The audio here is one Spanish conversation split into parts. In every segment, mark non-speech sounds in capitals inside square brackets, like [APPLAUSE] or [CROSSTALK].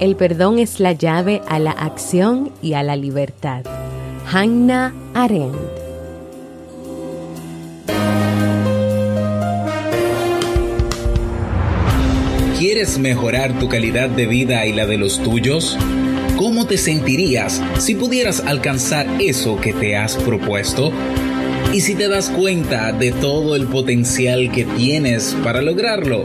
El perdón es la llave a la acción y a la libertad. Hannah Arendt. ¿Quieres mejorar tu calidad de vida y la de los tuyos? ¿Cómo te sentirías si pudieras alcanzar eso que te has propuesto? ¿Y si te das cuenta de todo el potencial que tienes para lograrlo?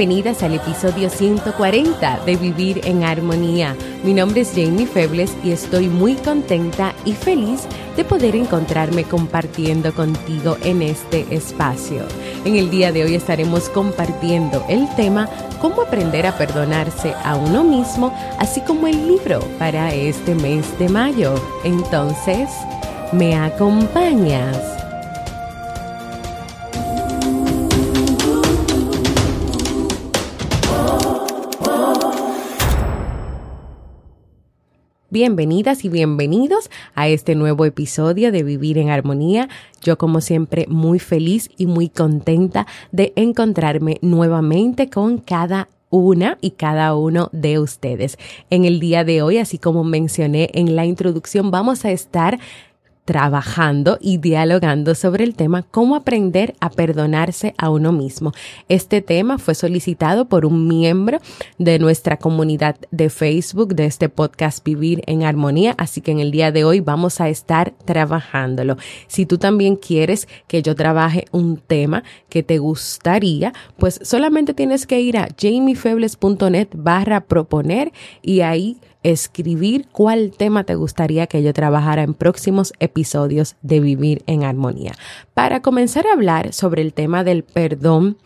Bienvenidas al episodio 140 de Vivir en Armonía. Mi nombre es Jamie Febles y estoy muy contenta y feliz de poder encontrarme compartiendo contigo en este espacio. En el día de hoy estaremos compartiendo el tema Cómo aprender a perdonarse a uno mismo, así como el libro para este mes de mayo. Entonces, ¿me acompañas? Bienvenidas y bienvenidos a este nuevo episodio de Vivir en Armonía. Yo como siempre muy feliz y muy contenta de encontrarme nuevamente con cada una y cada uno de ustedes. En el día de hoy, así como mencioné en la introducción, vamos a estar trabajando y dialogando sobre el tema cómo aprender a perdonarse a uno mismo. Este tema fue solicitado por un miembro de nuestra comunidad de Facebook de este podcast Vivir en Armonía, así que en el día de hoy vamos a estar trabajándolo. Si tú también quieres que yo trabaje un tema que te gustaría, pues solamente tienes que ir a jamiefebles.net barra proponer y ahí escribir cuál tema te gustaría que yo trabajara en próximos episodios de Vivir en Armonía. Para comenzar a hablar sobre el tema del perdón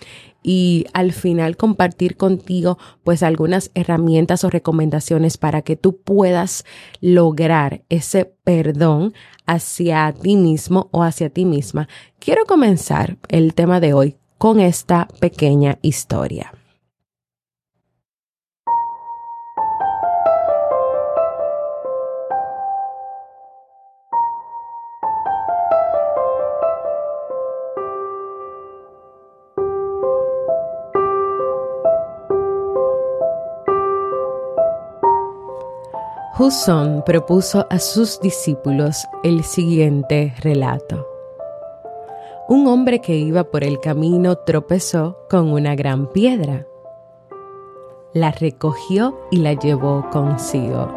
y al final compartir contigo pues algunas herramientas o recomendaciones para que tú puedas lograr ese perdón hacia ti mismo o hacia ti misma. Quiero comenzar el tema de hoy con esta pequeña historia. Husson propuso a sus discípulos el siguiente relato. Un hombre que iba por el camino tropezó con una gran piedra. La recogió y la llevó consigo.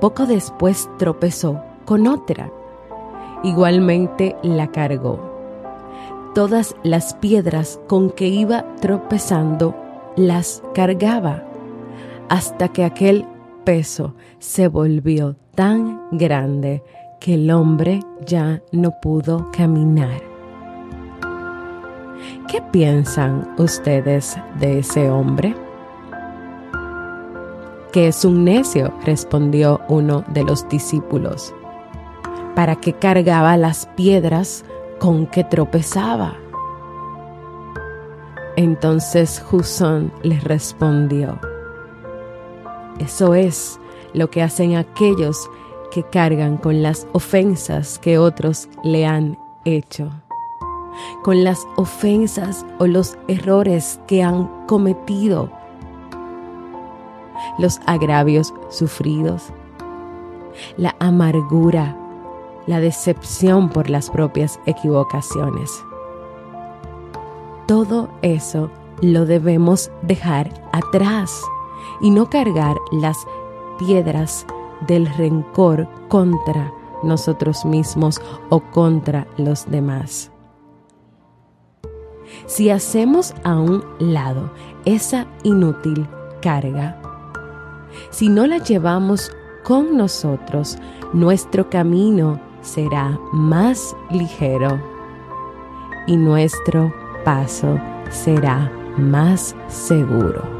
Poco después tropezó con otra. Igualmente la cargó. Todas las piedras con que iba tropezando las cargaba hasta que aquel peso se volvió tan grande que el hombre ya no pudo caminar. ¿Qué piensan ustedes de ese hombre? Que es un necio, respondió uno de los discípulos. ¿Para qué cargaba las piedras con que tropezaba? Entonces Jusón les respondió, eso es lo que hacen aquellos que cargan con las ofensas que otros le han hecho, con las ofensas o los errores que han cometido, los agravios sufridos, la amargura, la decepción por las propias equivocaciones. Todo eso lo debemos dejar atrás y no cargar las piedras del rencor contra nosotros mismos o contra los demás. Si hacemos a un lado esa inútil carga, si no la llevamos con nosotros, nuestro camino será más ligero y nuestro paso será más seguro.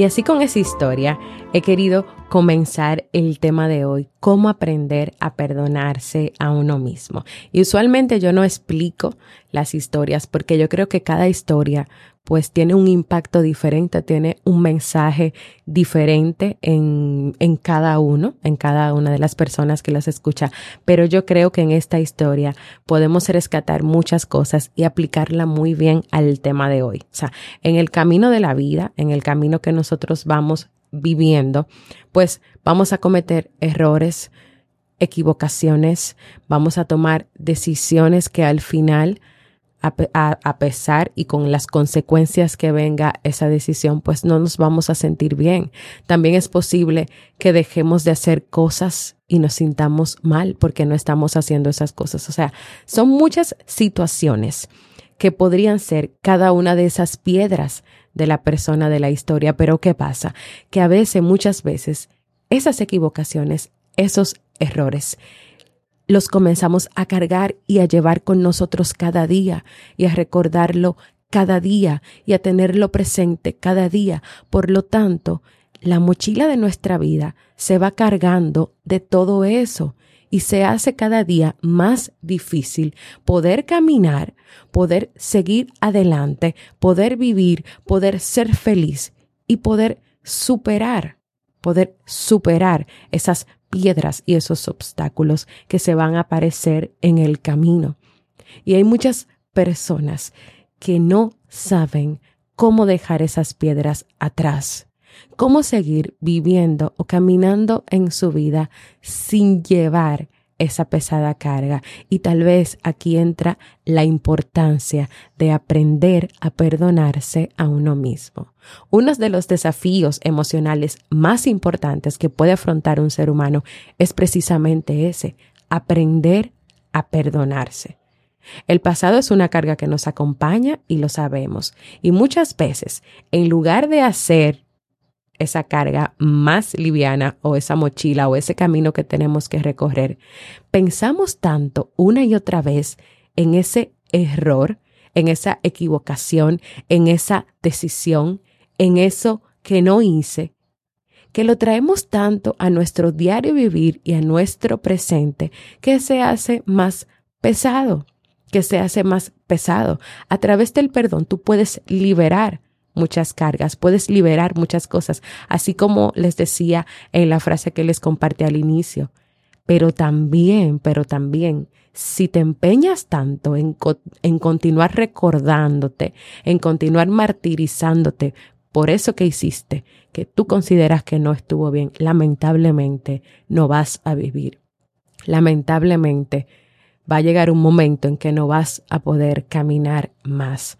Y así con esa historia he querido comenzar el tema de hoy, cómo aprender a perdonarse a uno mismo. Y usualmente yo no explico las historias porque yo creo que cada historia pues tiene un impacto diferente, tiene un mensaje diferente en, en cada uno, en cada una de las personas que las escucha. Pero yo creo que en esta historia podemos rescatar muchas cosas y aplicarla muy bien al tema de hoy. O sea, en el camino de la vida, en el camino que nosotros vamos viviendo, pues vamos a cometer errores, equivocaciones, vamos a tomar decisiones que al final a, pesar y con las consecuencias que venga esa decisión, pues no nos vamos a sentir bien. También es posible que dejemos de hacer cosas y nos sintamos mal porque no estamos haciendo esas cosas. O sea, son muchas situaciones que podrían ser cada una de esas piedras de la persona de la historia, pero ¿qué pasa? Que a veces, muchas veces, esas equivocaciones, esos errores, los comenzamos a cargar y a llevar con nosotros cada día y a recordarlo cada día y a tenerlo presente cada día. Por lo tanto, la mochila de nuestra vida se va cargando de todo eso y se hace cada día más difícil poder caminar, poder seguir adelante, poder vivir, poder ser feliz y poder superar, poder superar esas piedras y esos obstáculos que se van a aparecer en el camino. Y hay muchas personas que no saben cómo dejar esas piedras atrás, cómo seguir viviendo o caminando en su vida sin llevar esa pesada carga. Y tal vez aquí entra la importancia de aprender a perdonarse a uno mismo. Uno de los desafíos emocionales más importantes que puede afrontar un ser humano es precisamente ese, aprender a perdonarse. El pasado es una carga que nos acompaña y lo sabemos. Y muchas veces, en lugar de hacer esa carga más liviana o esa mochila o ese camino que tenemos que recorrer, pensamos tanto una y otra vez en ese error, en esa equivocación, en esa decisión, en eso que no hice, que lo traemos tanto a nuestro diario vivir y a nuestro presente que se hace más pesado, que se hace más pesado. A través del perdón tú puedes liberar muchas cargas, puedes liberar muchas cosas, así como les decía en la frase que les compartí al inicio. Pero también, pero también, si te empeñas tanto en, en continuar recordándote, en continuar martirizándote por eso que hiciste, que tú consideras que no estuvo bien, lamentablemente no vas a vivir. Lamentablemente va a llegar un momento en que no vas a poder caminar más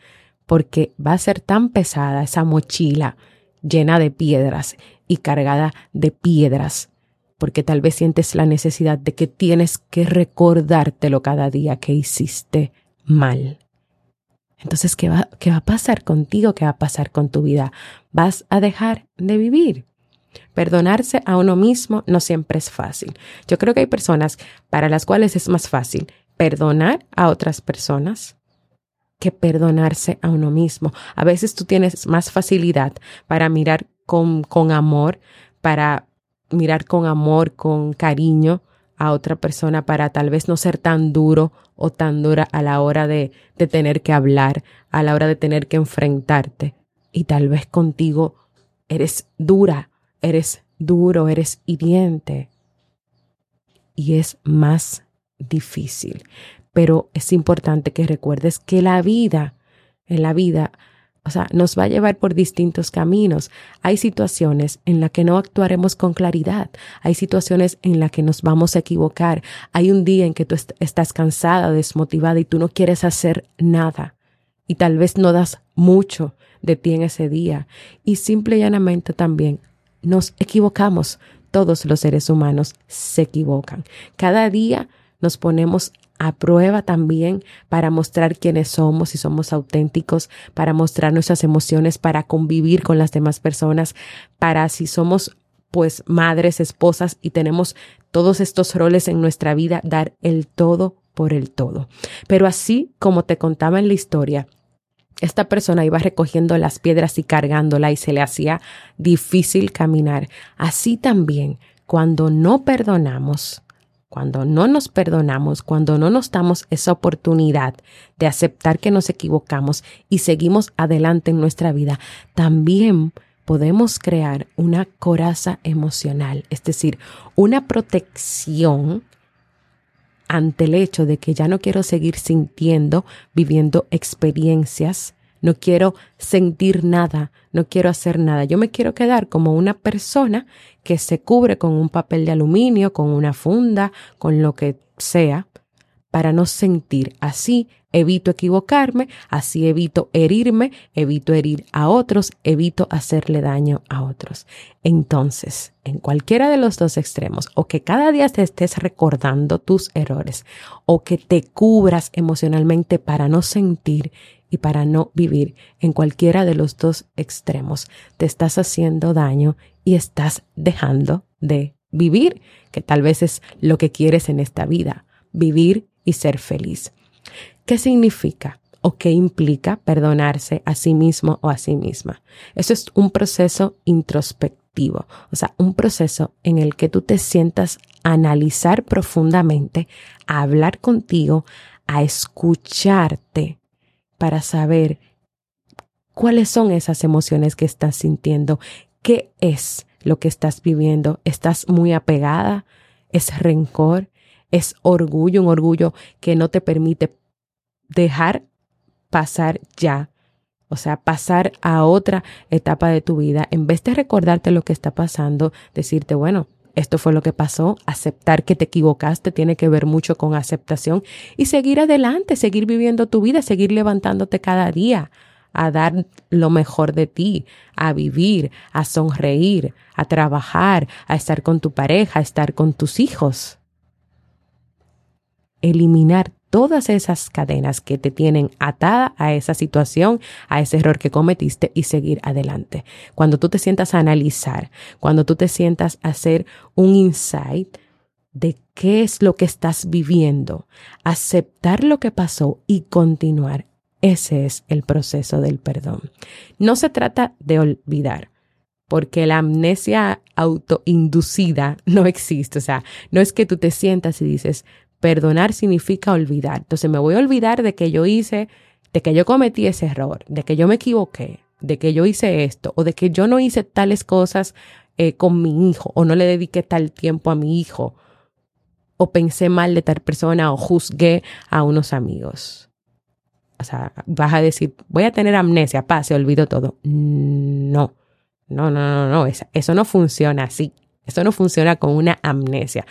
porque va a ser tan pesada esa mochila llena de piedras y cargada de piedras, porque tal vez sientes la necesidad de que tienes que recordártelo cada día que hiciste mal. Entonces, ¿qué va, ¿qué va a pasar contigo? ¿Qué va a pasar con tu vida? ¿Vas a dejar de vivir? Perdonarse a uno mismo no siempre es fácil. Yo creo que hay personas para las cuales es más fácil perdonar a otras personas que perdonarse a uno mismo. A veces tú tienes más facilidad para mirar con, amor, para mirar con amor, con cariño a otra persona, para tal vez no ser tan duro o tan dura a la hora de, de tener que hablar, a la hora de tener que enfrentarte. Y tal vez contigo eres dura, eres duro, eres hiriente. Y es más difícil pero es importante que recuerdes que la vida, en la vida, O sea, nos va a llevar por distintos caminos. Hay situaciones en las que no actuaremos con claridad. Hay situaciones en las que nos vamos a equivocar. Hay un día en que tú estás cansada, desmotivada y tú no quieres hacer nada. Y tal vez no das mucho de ti en ese día. Y simple y llanamente también nos equivocamos. Todos los seres humanos se equivocan. Cada día nos ponemos a prueba también para mostrar quiénes somos, y somos auténticos, para mostrar nuestras emociones, para convivir con las demás personas, para si somos pues madres, esposas y tenemos todos estos roles en nuestra vida, dar el todo por el todo. Pero así como te contaba en la historia, esta persona iba recogiendo las piedras y cargándola y se le hacía difícil caminar. Así también, cuando no perdonamos, cuando no nos perdonamos, cuando no nos damos esa oportunidad de aceptar que nos equivocamos y seguimos adelante en nuestra vida, también podemos crear una coraza emocional, es decir, una protección ante el hecho de que ya no quiero seguir sintiendo, viviendo experiencias, no quiero sentir nada, no quiero hacer nada. Yo me quiero quedar como una persona que se cubre con un papel de aluminio, con una funda, con lo que sea, para no sentir. Así evito equivocarme, así evito herirme, evito herir a otros, evito hacerle daño a otros. Entonces, en cualquiera de los dos extremos, o que cada día te estés recordando tus errores, o que te cubras emocionalmente para no sentir y para no vivir en cualquiera de los dos extremos, te estás haciendo daño y estás dejando de vivir, que tal vez es lo que quieres en esta vida, vivir y ser feliz. ¿Qué significa o qué implica perdonarse a sí mismo o a sí misma? Eso es un proceso introspectivo, o sea, un proceso en el que tú te sientas a analizar profundamente, a hablar contigo, a escucharte para saber cuáles son esas emociones que estás sintiendo, qué es lo que estás viviendo. ¿Estás muy apegada? ¿Es rencor? ¿Es orgullo? Un orgullo que no te permite dejar pasar ya. O sea, pasar a otra etapa de tu vida. En vez de recordarte lo que está pasando, decirte, bueno, esto fue lo que pasó, aceptar que te equivocaste tiene que ver mucho con aceptación y seguir adelante, seguir viviendo tu vida, seguir levantándote cada día, a dar lo mejor de ti, a vivir, a sonreír, a trabajar, a estar con tu pareja, a estar con tus hijos. Eliminar todas esas cadenas que te tienen atada a esa situación, a ese error que cometiste y seguir adelante. Cuando tú te sientas a analizar, cuando tú te sientas a hacer un insight de qué es lo que estás viviendo, aceptar lo que pasó y continuar. Ese es el proceso del perdón. No se trata de olvidar, porque la amnesia autoinducida [LAUGHS] no existe. O sea, no es que tú te sientas y dices, Perdonar significa olvidar. Entonces me voy a olvidar de que yo hice, de que yo cometí ese error, de que yo me equivoqué, de que yo hice esto o de que yo no hice tales cosas eh, con mi hijo o no le dediqué tal tiempo a mi hijo o pensé mal de tal persona o juzgué a unos amigos. O sea, vas a decir, voy a tener amnesia, paz, se olvido todo. No, no, no, no, no, eso, no funciona así. Eso no funciona con una amnesia.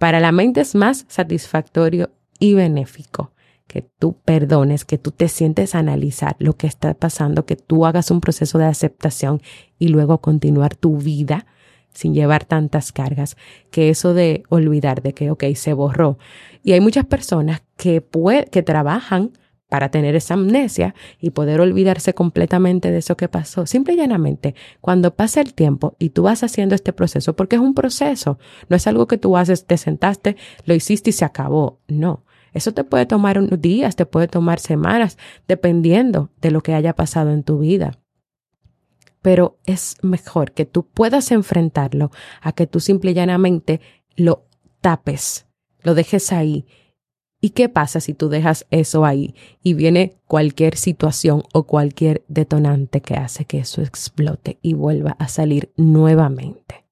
Para la mente es más satisfactorio y benéfico que tú perdones, que tú te sientes a analizar lo que está pasando, que tú hagas un proceso de aceptación y luego continuar tu vida sin llevar tantas cargas, que eso de olvidar de que, ok, se borró. Y hay muchas personas que, que trabajan para tener esa amnesia y poder olvidarse completamente de eso que pasó. Simple y llanamente, cuando pasa el tiempo y tú vas haciendo este proceso, porque es un proceso, no es algo que tú haces, te sentaste, lo hiciste y se acabó. No, eso te puede tomar unos días, te puede tomar semanas, dependiendo de lo que haya pasado en tu vida. Pero es mejor que tú puedas enfrentarlo a que tú simple y llanamente lo tapes, lo dejes ahí ¿Y qué pasa si tú dejas eso ahí y viene cualquier situación o cualquier detonante que hace que eso explote y vuelva a salir nuevamente?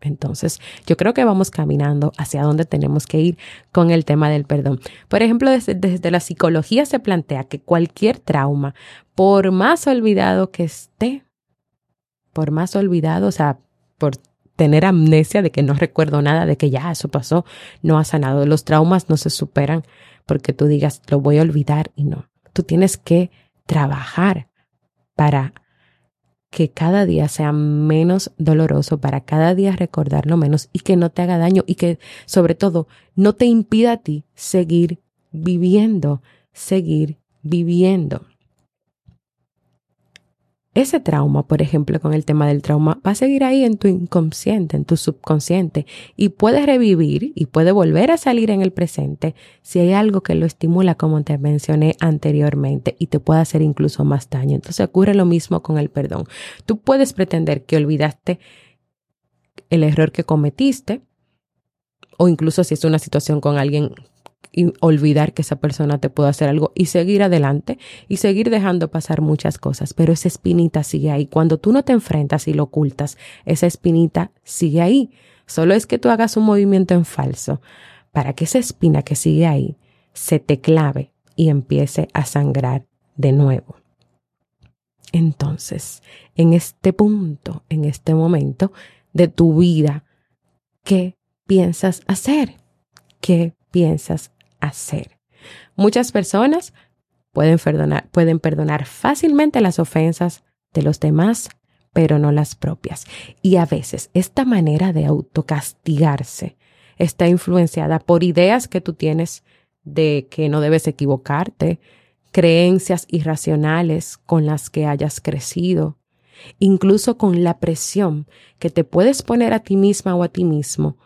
Entonces, yo creo que vamos caminando hacia donde tenemos que ir con el tema del perdón. Por ejemplo, desde, la psicología se plantea que cualquier trauma, por más olvidado que esté, por más olvidado, o sea, por tener amnesia de que no recuerdo nada, de que ya eso pasó, no ha sanado. Los traumas no se superan porque tú digas, lo voy a olvidar y no. Tú tienes que trabajar para que cada día sea menos doloroso, para cada día recordarlo menos y que no te haga daño y que sobre todo no te impida a ti seguir viviendo, seguir viviendo ese trauma, por ejemplo, con el tema del trauma, va a seguir ahí en tu inconsciente, en tu subconsciente, y puede revivir y puede volver a salir en el presente si hay algo que lo estimula, como te mencioné anteriormente, y te puede hacer incluso más daño. Entonces ocurre lo mismo con el perdón. Tú puedes pretender que olvidaste el error que cometiste, o incluso si es una situación con alguien y olvidar que esa persona te puede hacer algo y seguir adelante y seguir dejando pasar muchas cosas, pero esa espinita sigue ahí. Cuando tú no te enfrentas y lo ocultas, esa espinita sigue ahí. Solo es que tú hagas un movimiento en falso para que esa espina que sigue ahí se te clave y empiece a sangrar de nuevo. Entonces, en este punto, en este momento de tu vida, ¿qué piensas hacer? ¿Qué piensas hacer. Muchas personas pueden perdonar, pueden perdonar fácilmente las ofensas de los demás, pero no las propias. Y a veces esta manera de autocastigarse está influenciada por ideas que tú tienes de que no debes equivocarte, creencias irracionales con las que hayas crecido, incluso con la presión que te puedes poner a ti misma o a ti mismo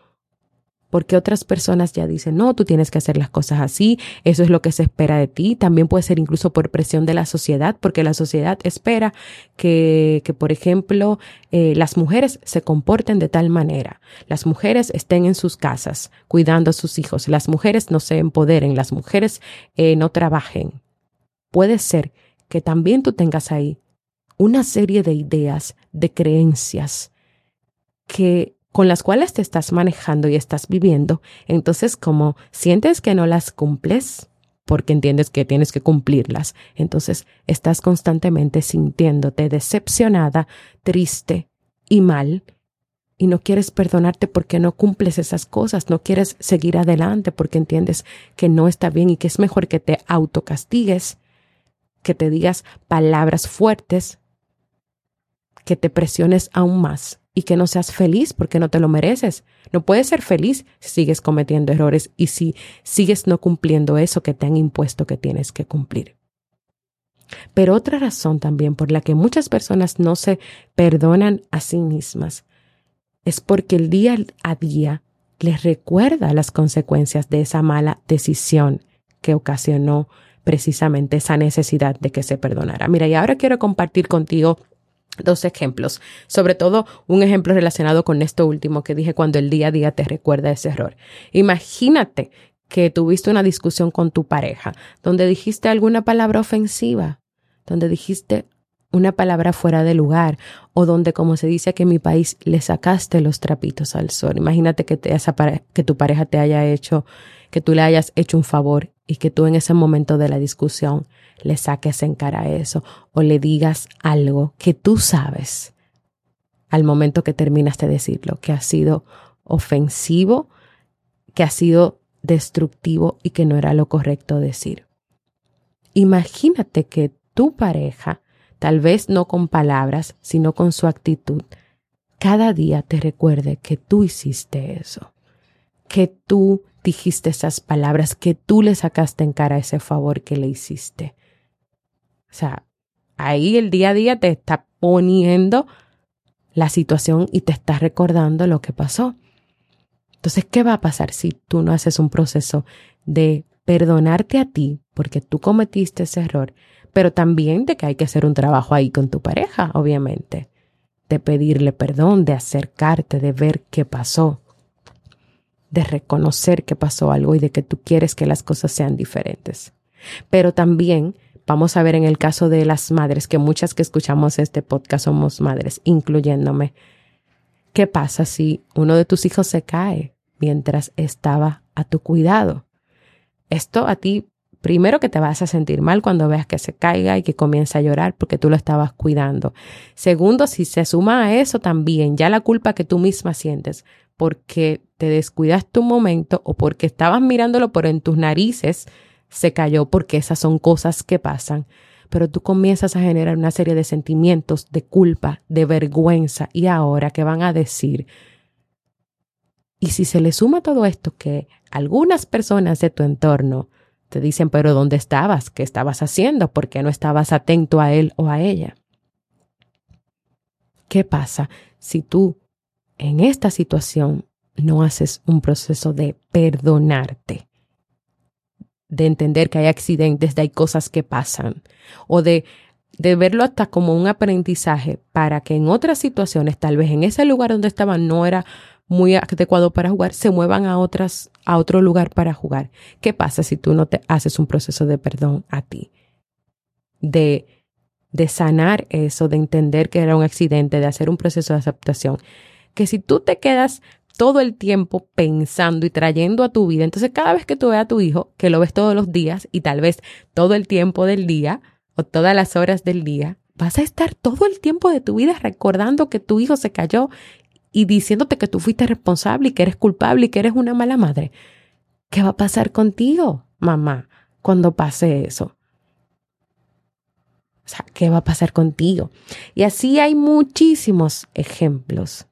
porque otras personas ya dicen, no, tú tienes que hacer las cosas así, eso es lo que se espera de ti. También puede ser incluso por presión de la sociedad, porque la sociedad espera que, que por ejemplo, eh, las mujeres se comporten de tal manera, las mujeres estén en sus casas cuidando a sus hijos, las mujeres no se empoderen, las mujeres eh, no trabajen. Puede ser que también tú tengas ahí una serie de ideas, de creencias que con las cuales te estás manejando y estás viviendo, entonces como sientes que no las cumples, porque entiendes que tienes que cumplirlas, entonces estás constantemente sintiéndote decepcionada, triste y mal, y no quieres perdonarte porque no cumples esas cosas, no quieres seguir adelante porque entiendes que no está bien y que es mejor que te autocastigues, que te digas palabras fuertes, que te presiones aún más y que no seas feliz porque no te lo mereces. No puedes ser feliz si sigues cometiendo errores y si sigues no cumpliendo eso que te han impuesto que tienes que cumplir. Pero otra razón también por la que muchas personas no se perdonan a sí mismas es porque el día a día les recuerda las consecuencias de esa mala decisión que ocasionó precisamente esa necesidad de que se perdonara. Mira, y ahora quiero compartir contigo dos ejemplos, sobre todo un ejemplo relacionado con esto último que dije cuando el día a día te recuerda ese error. Imagínate que tuviste una discusión con tu pareja donde dijiste alguna palabra ofensiva, donde dijiste una palabra fuera de lugar o donde, como se dice aquí en mi país, le sacaste los trapitos al sol. Imagínate que, te, que tu pareja te haya hecho, que tú le hayas hecho un favor y que tú en ese momento de la discusión le saques en cara eso o le digas algo que tú sabes al momento que terminas de decirlo, que ha sido ofensivo, que ha sido destructivo y que no era lo correcto decir. Imagínate que tu pareja, tal vez no con palabras, sino con su actitud, cada día te recuerde que tú hiciste eso, que tú dijiste esas palabras, que tú le sacaste en cara ese favor que le hiciste. O sea, ahí el día a día te está poniendo la situación y te está recordando lo que pasó. Entonces, ¿qué va a pasar si tú no haces un proceso de perdonarte a ti porque tú cometiste ese error, pero también de que hay que hacer un trabajo ahí con tu pareja, obviamente, de pedirle perdón, de acercarte, de ver qué pasó, de reconocer que pasó algo y de que tú quieres que las cosas sean diferentes. Pero también Vamos a ver en el caso de las madres, que muchas que escuchamos este podcast somos madres, incluyéndome, ¿Qué pasa si uno de tus hijos se cae mientras estaba a tu cuidado? Esto a ti, primero que te vas a sentir mal cuando veas que se caiga y que comienza a llorar porque tú lo estabas cuidando. Segundo, si se suma a eso también ya la culpa que tú misma sientes porque te descuidaste un momento o porque estabas mirándolo por en tus narices, se cayó porque esas son cosas que pasan. Pero tú comienzas a generar una serie de sentimientos de culpa, de vergüenza y ahora que van a decir. Y si se le suma todo esto que algunas personas de tu entorno te dicen, pero ¿dónde estabas? ¿Qué estabas haciendo? ¿Por qué no estabas atento a él o a ella? ¿Qué pasa si tú en esta situación no haces un proceso de perdonarte? De entender que hay accidentes, de hay cosas que pasan, o de, de verlo hasta como un aprendizaje para que en otras situaciones, tal vez en ese lugar donde estaban no era muy adecuado para jugar, se muevan a otras, a otro lugar para jugar. ¿Qué pasa si tú no te haces un proceso de perdón a ti? De, de sanar eso, de entender que era un accidente, de hacer un proceso de aceptación. Que si tú te quedas todo el tiempo pensando y trayendo a tu vida, entonces cada vez que tú veas a tu hijo, que lo ves todos los días y tal vez todo el tiempo del día o todas las horas del día, vas a estar todo el tiempo de tu vida recordando que tu hijo se cayó y diciéndote que tú fuiste responsable y que eres culpable y que eres una mala madre. ¿Qué va a pasar contigo, mamá, cuando pase eso? O sea, ¿qué va a pasar contigo? Y así hay muchísimos ejemplos,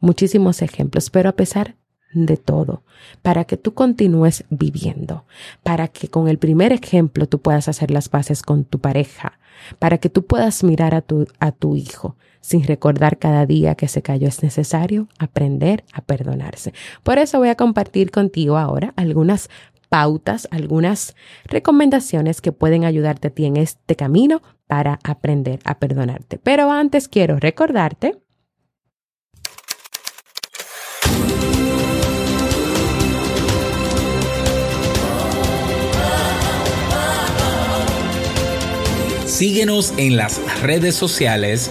muchísimos ejemplos, pero a pesar de todo, para que tú continúes viviendo, para que con el primer ejemplo tú puedas hacer las paces con tu pareja, para que tú puedas mirar a tu, a tu hijo sin recordar cada día que se cayó. Es necesario aprender a perdonarse. Por eso voy a compartir contigo ahora algunas pautas, algunas recomendaciones que pueden ayudarte a ti en este camino para aprender a perdonarte. Pero antes quiero recordarte Síguenos en las redes sociales,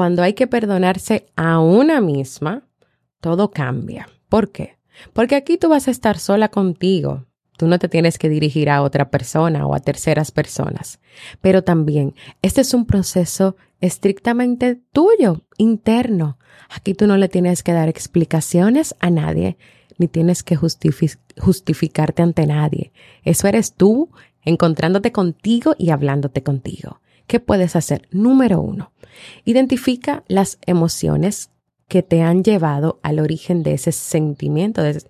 Cuando hay que perdonarse a una misma, todo cambia. ¿Por qué? Porque aquí tú vas a estar sola contigo. Tú no te tienes que dirigir a otra persona o a terceras personas. Pero también, este es un proceso estrictamente tuyo, interno. Aquí tú no le tienes que dar explicaciones a nadie, ni tienes que justificarte ante nadie. Eso eres tú encontrándote contigo y hablándote contigo. ¿Qué puedes hacer? Número uno, identifica las emociones que te han llevado al origen de ese sentimiento, de,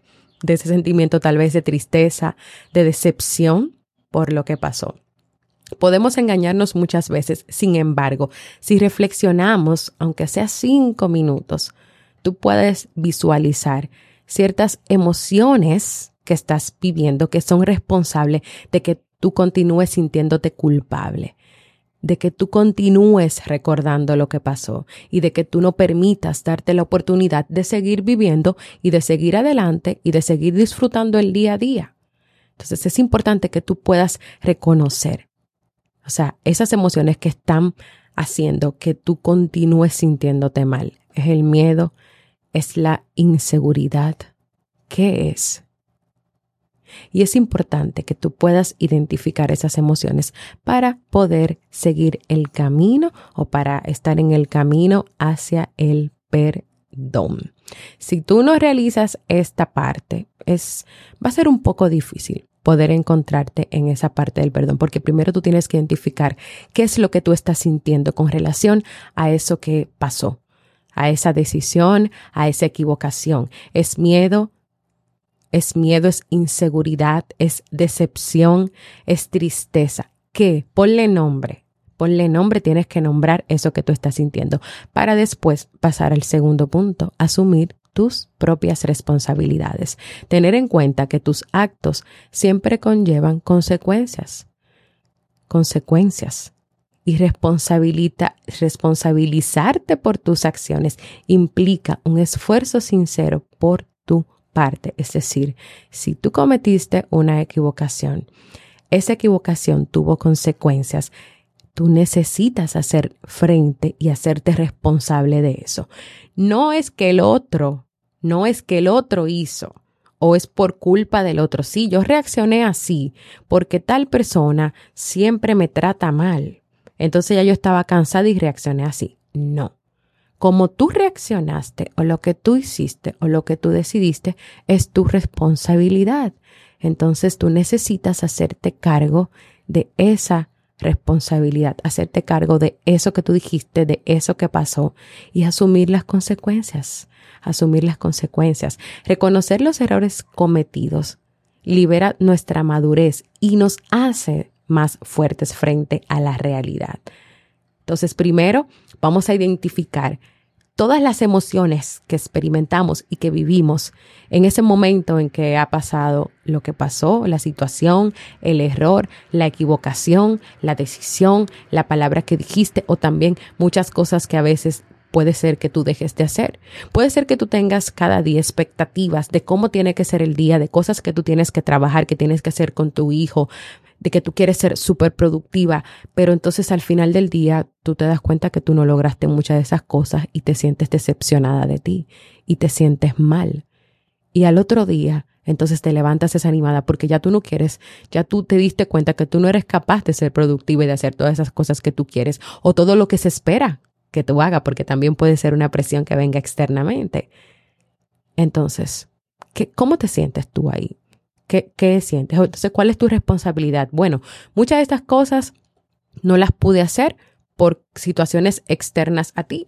ese sentimiento tal vez de tristeza, de decepción por lo que pasó. Podemos engañarnos muchas veces, sin embargo, si reflexionamos, aunque sea cinco minutos, tú puedes visualizar ciertas emociones que estás viviendo que son responsables de que tú continúes sintiéndote culpable de que tú continúes recordando lo que pasó y de que tú no permitas darte la oportunidad de seguir viviendo y de seguir adelante y de seguir disfrutando el día a día. Entonces es importante que tú puedas reconocer, o sea, esas emociones que están haciendo que tú continúes sintiéndote mal. Es el miedo, es la inseguridad. ¿Qué es? Y es importante que tú puedas identificar esas emociones para poder seguir el camino o para estar en el camino hacia el perdón. Si tú no realizas esta parte, es, va a ser un poco difícil poder encontrarte en esa parte del perdón, porque primero tú tienes que identificar qué es lo que tú estás sintiendo con relación a eso que pasó, a esa decisión, a esa equivocación. ¿Es miedo? Es miedo, es inseguridad, es decepción, es tristeza. ¿Qué? Ponle nombre. Ponle nombre, tienes que nombrar eso que tú estás sintiendo para después pasar al segundo punto, asumir tus propias responsabilidades. Tener en cuenta que tus actos siempre conllevan consecuencias. Consecuencias. Y responsabilizarte por tus acciones implica un esfuerzo sincero por tu parte. Es decir, si tú cometiste una equivocación, esa equivocación tuvo consecuencias, tú necesitas hacer frente y hacerte responsable de eso. No es que el otro, no es que el otro hizo o es por culpa del otro. Sí, yo reaccioné así porque tal persona siempre me trata mal. Entonces ya yo estaba cansada y reaccioné así. No. Como tú reaccionaste o lo que tú hiciste o lo que tú decidiste es tu responsabilidad. Entonces tú necesitas hacerte cargo de esa responsabilidad, hacerte cargo de eso que tú dijiste, de eso que pasó y asumir las consecuencias, asumir las consecuencias. Reconocer los errores cometidos libera nuestra madurez y nos hace más fuertes frente a la realidad. Entonces, primero vamos a identificar todas las emociones que experimentamos y que vivimos en ese momento en que ha pasado lo que pasó, la situación, el error, la equivocación, la decisión, la palabra que dijiste o también muchas cosas que a veces puede ser que tú dejes de hacer. Puede ser que tú tengas cada día expectativas de cómo tiene que ser el día, de cosas que tú tienes que trabajar, que tienes que hacer con tu hijo, de que tú quieres ser súper productiva, pero entonces al final del día tú te das cuenta que tú no lograste muchas de esas cosas y te sientes decepcionada de ti y te sientes mal. Y al otro día, entonces te levantas desanimada porque ya tú no quieres, ya tú te diste cuenta que tú no eres capaz de ser productiva y de hacer todas esas cosas que tú quieres o todo lo que se espera que tú hagas, porque también puede ser una presión que venga externamente. Entonces, ¿qué, ¿cómo te sientes tú ahí? ¿Qué, sientes? Entonces, ¿cuál es tu responsabilidad? Bueno, muchas de estas cosas no las pude hacer por situaciones externas a ti.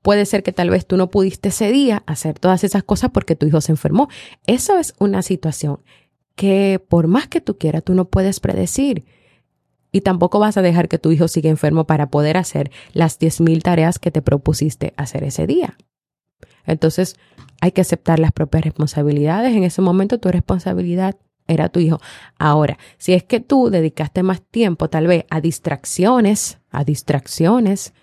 Puede ser que tal vez tú no pudiste ese día hacer todas esas cosas porque tu hijo se enfermó. Eso es una situación que por más que tú quieras, tú no puedes predecir. Y tampoco vas a dejar que tu hijo siga enfermo para poder hacer las 10.000 tareas que te propusiste hacer ese día. Entonces, hay que aceptar las propias responsabilidades. En ese momento tu responsabilidad era tu hijo. Ahora, si es que tú dedicaste más tiempo tal vez a distracciones, a distracciones,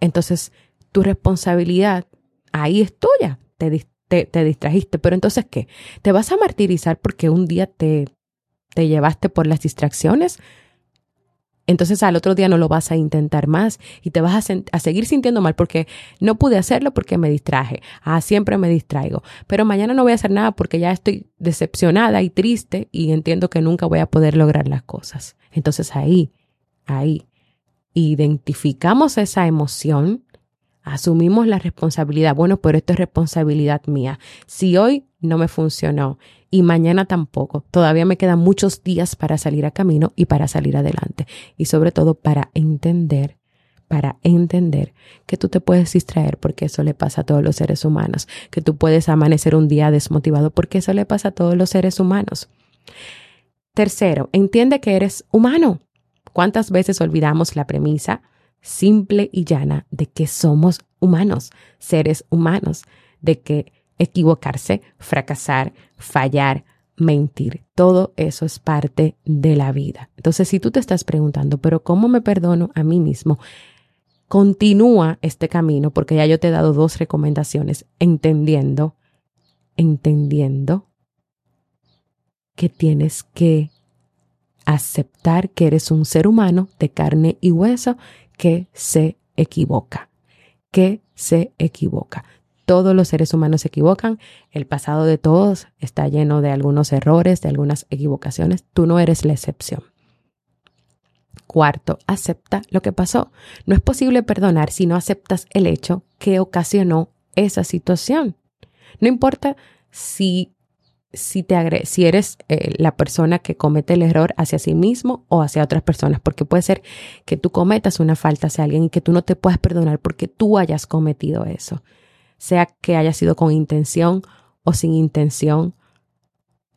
entonces tu responsabilidad ahí es tuya. Te, te, distrajiste. Pero entonces, ¿qué? ¿Te vas a martirizar porque un día te, te llevaste por las distracciones? entonces al otro día no lo vas a intentar más y te vas a, seguir sintiendo mal porque no pude hacerlo porque me distraje. Ah, siempre me distraigo. Pero mañana no voy a hacer nada porque ya estoy decepcionada y triste y entiendo que nunca voy a poder lograr las cosas. Entonces ahí, ahí, identificamos esa emoción, asumimos la responsabilidad. Bueno, pero esto es responsabilidad mía. Si hoy no me funcionó y mañana tampoco. Todavía me quedan muchos días para salir a camino y para salir adelante. Y sobre todo para entender, para entender que tú te puedes distraer porque eso le pasa a todos los seres humanos, que tú puedes amanecer un día desmotivado porque eso le pasa a todos los seres humanos. Tercero, entiende que eres humano. ¿Cuántas veces olvidamos la premisa simple y llana de que somos humanos, seres humanos, de que equivocarse, fracasar, fallar, mentir. Todo eso es parte de la vida. Entonces, si tú te estás preguntando, pero ¿cómo me perdono a mí mismo? Continúa este camino porque ya yo te he dado dos recomendaciones, entendiendo, entendiendo que tienes que aceptar que eres un ser humano de carne y hueso que se equivoca, que se equivoca. Todos los seres humanos se equivocan, el pasado de todos está lleno de algunos errores, de algunas equivocaciones, tú no eres la excepción. Cuarto, acepta lo que pasó. No es posible perdonar si no aceptas el hecho que ocasionó esa situación. No importa si, si, te si eres eh, la persona que comete el error hacia sí mismo o hacia otras personas, porque puede ser que tú cometas una falta hacia alguien y que tú no te puedas perdonar porque tú hayas cometido eso sea que haya sido con intención o sin intención.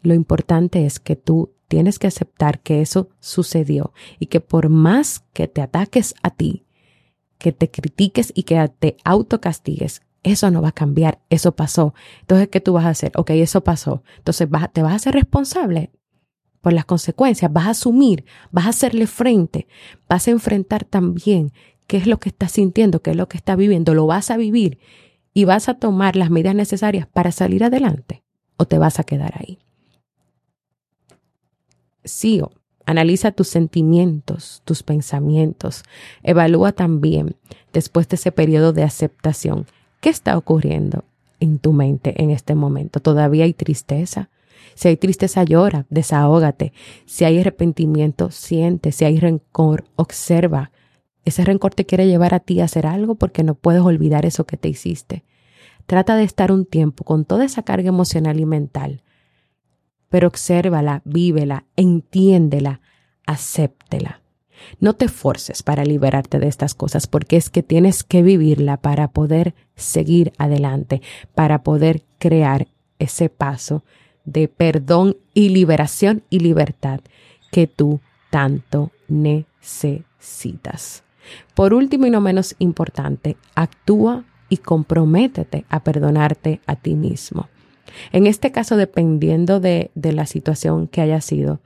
Lo importante es que tú tienes que aceptar que eso sucedió y que por más que te ataques a ti, que te critiques y que te autocastigues, Eso no va a cambiar, eso pasó. Entonces, ¿qué tú vas a hacer? Ok, eso pasó. Entonces, ¿te vas a ser responsable por las consecuencias? ¿Vas a asumir? ¿Vas a hacerle frente? ¿Vas a enfrentar también qué es lo que estás sintiendo, qué es lo que estás viviendo? ¿Lo vas a vivir? ¿Y vas a tomar las medidas necesarias para salir adelante? ¿O te vas a quedar ahí? Sigo. Analiza tus sentimientos, tus pensamientos. Evalúa también, después de ese periodo de aceptación, qué está ocurriendo en tu mente en este momento. ¿Todavía hay tristeza? Si hay tristeza, llora, desahógate. Si hay arrepentimiento, siente. Si hay rencor, observa. Ese rencor te quiere llevar a ti a hacer algo porque no puedes olvidar eso que te hiciste. Trata de estar un tiempo con toda esa carga emocional y mental pero obsérvala, vívela, entiéndela, acéptela. No te forces para liberarte de estas cosas porque es que tienes que vivirla para poder seguir adelante, para poder crear ese paso de perdón y liberación y libertad que tú tanto necesitas. Por último y no menos importante, actúa y comprométete a perdonarte a ti mismo. En este caso, dependiendo de, la situación que haya sido,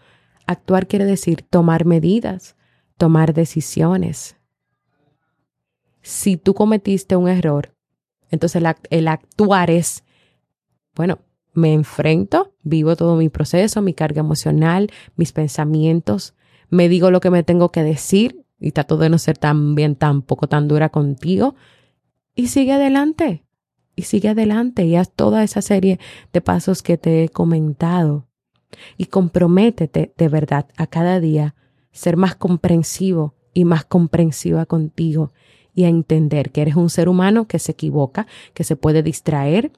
actuar quiere decir tomar medidas, tomar decisiones. Si tú cometiste un error, entonces el, el actuar es, bueno, me enfrento, vivo todo mi proceso, mi carga emocional, mis pensamientos, me digo lo que me tengo que decir y trato de no ser tan bien, tampoco tan dura contigo y sigue adelante y sigue adelante y haz toda esa serie de pasos que te he comentado. Y comprométete de verdad a cada día ser más comprensivo y más comprensiva contigo y a entender que eres un ser humano que se equivoca, que se puede distraer,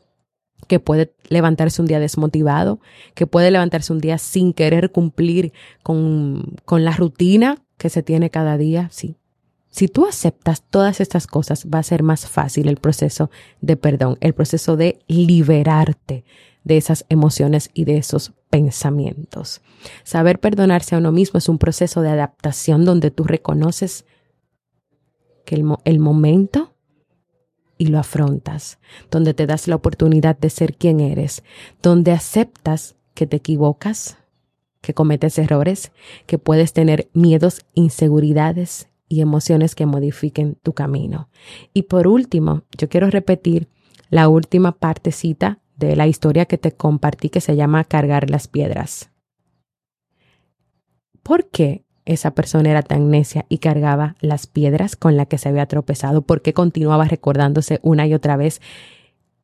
que puede levantarse un día desmotivado, que puede levantarse un día sin querer cumplir con, con la rutina que se tiene cada día. Sí, si tú aceptas todas estas cosas, va a ser más fácil el proceso de perdón, el proceso de liberarte de esas emociones y de esos pensamientos. Saber perdonarse a uno mismo es un proceso de adaptación donde tú reconoces que el, el momento y lo afrontas, donde te das la oportunidad de ser quien eres, donde aceptas que te equivocas, que cometes errores, que puedes tener miedos, inseguridades, y emociones que modifiquen tu camino. Y por último, yo quiero repetir la última partecita de la historia que te compartí que se llama Cargar las piedras. ¿Por qué esa persona era tan necia y cargaba las piedras con las que se había tropezado? ¿Por qué continuaba recordándose una y otra vez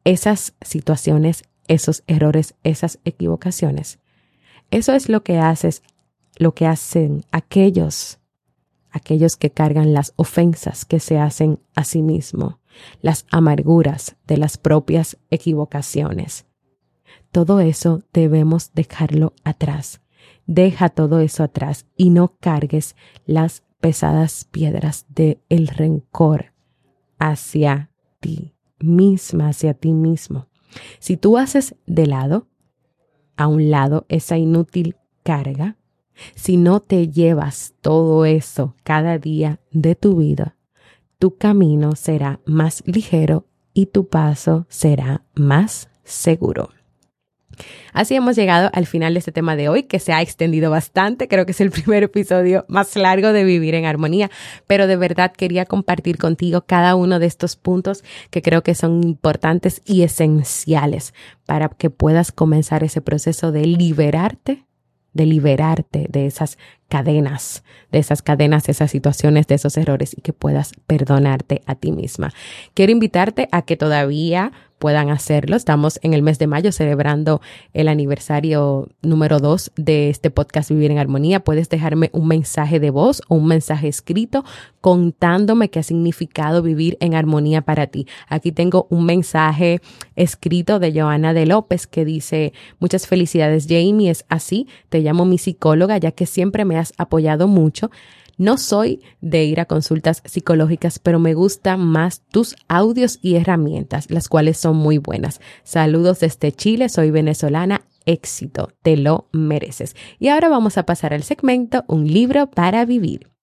esas situaciones, esos errores, esas equivocaciones? Eso es lo que haces, lo que hacen aquellos aquellos que cargan las ofensas que se hacen a sí mismo, las amarguras de las propias equivocaciones. Todo eso debemos dejarlo atrás. Deja todo eso atrás y no cargues las pesadas piedras del el rencor hacia ti misma, hacia ti mismo. Si tú haces de lado, a un lado, esa inútil carga, si no te llevas todo eso cada día de tu vida, tu camino será más ligero y tu paso será más seguro. Así hemos llegado al final de este tema de hoy, que se ha extendido bastante. Creo que es el [LAUGHS] primer episodio más largo de Vivir en Armonía, pero de verdad quería compartir contigo cada uno de estos puntos que creo que son importantes y esenciales para que puedas comenzar ese proceso de liberarte de liberarte de esas cadenas, de esas cadenas, de esas situaciones, de esos errores y que puedas perdonarte a ti misma. Quiero invitarte a que todavía puedan hacerlo. Estamos en el mes de mayo celebrando el aniversario número dos de este podcast Vivir en Armonía. Puedes dejarme un mensaje de voz o un mensaje escrito contándome qué ha significado vivir en armonía para ti. Aquí tengo un mensaje escrito de Joana de López que dice, muchas felicidades Jamie, es así, te llamo mi psicóloga ya que siempre has apoyado mucho. No soy de ir a consultas psicológicas, pero me gustan más tus audios y herramientas, las cuales son muy buenas. Saludos desde Chile, soy venezolana. Éxito, te lo mereces. Y ahora vamos a pasar al segmento Un libro para vivir.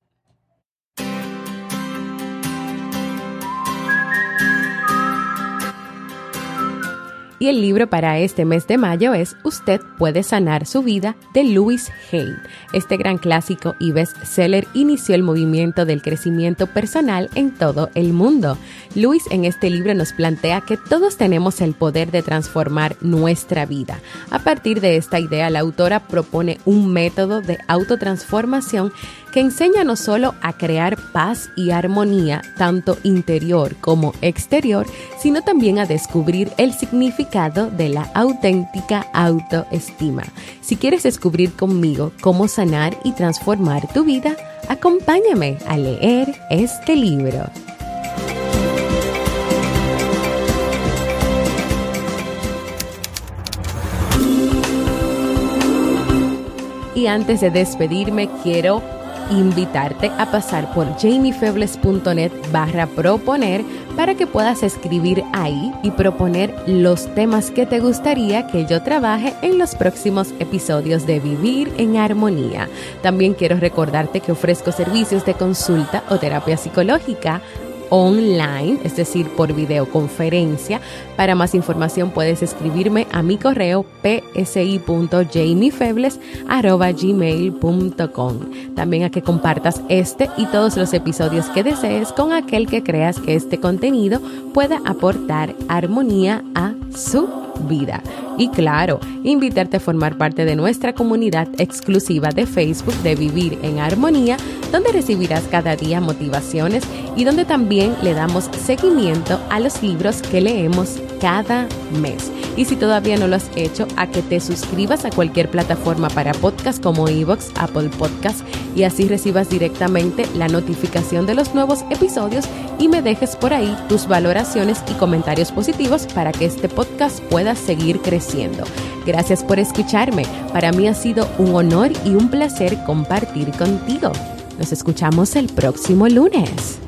Y el libro para este mes de mayo es Usted puede sanar su vida de Louis Hay. Este gran clásico y bestseller inició el movimiento del crecimiento personal en todo el mundo. Louis en este libro nos plantea que todos tenemos el poder de transformar nuestra vida. A partir de esta idea, la autora propone un método de autotransformación que enseña no solo a crear paz y armonía, tanto interior como exterior, sino también a descubrir el significado de la auténtica autoestima. Si quieres descubrir conmigo cómo sanar y transformar tu vida, acompáñame a leer este libro. Y antes de despedirme, quiero invitarte a pasar por jamiefebles.net barra proponer para que puedas escribir ahí y proponer los temas que te gustaría que yo trabaje en los próximos episodios de Vivir en Armonía. También quiero recordarte que ofrezco servicios de consulta o terapia psicológica online, es decir, por videoconferencia. Para más información puedes escribirme a mi correo psi.jamiefebles.gmail.com. También a que compartas este y todos los episodios que desees con aquel que creas que este contenido pueda aportar armonía a su vida. Y claro, invitarte a formar parte de nuestra comunidad exclusiva de Facebook de Vivir en Armonía, donde recibirás cada día motivaciones y donde también le damos seguimiento a los libros que leemos cada mes. Y si todavía no lo has hecho, a que te suscribas a cualquier plataforma para podcast como Evox, Apple Podcast y así recibas directamente la notificación de los nuevos episodios y me dejes por ahí tus valoraciones y comentarios positivos para que este podcast pueda seguir creciendo. Gracias por escucharme. Para mí ha sido un honor y un placer compartir contigo. Nos escuchamos el próximo lunes.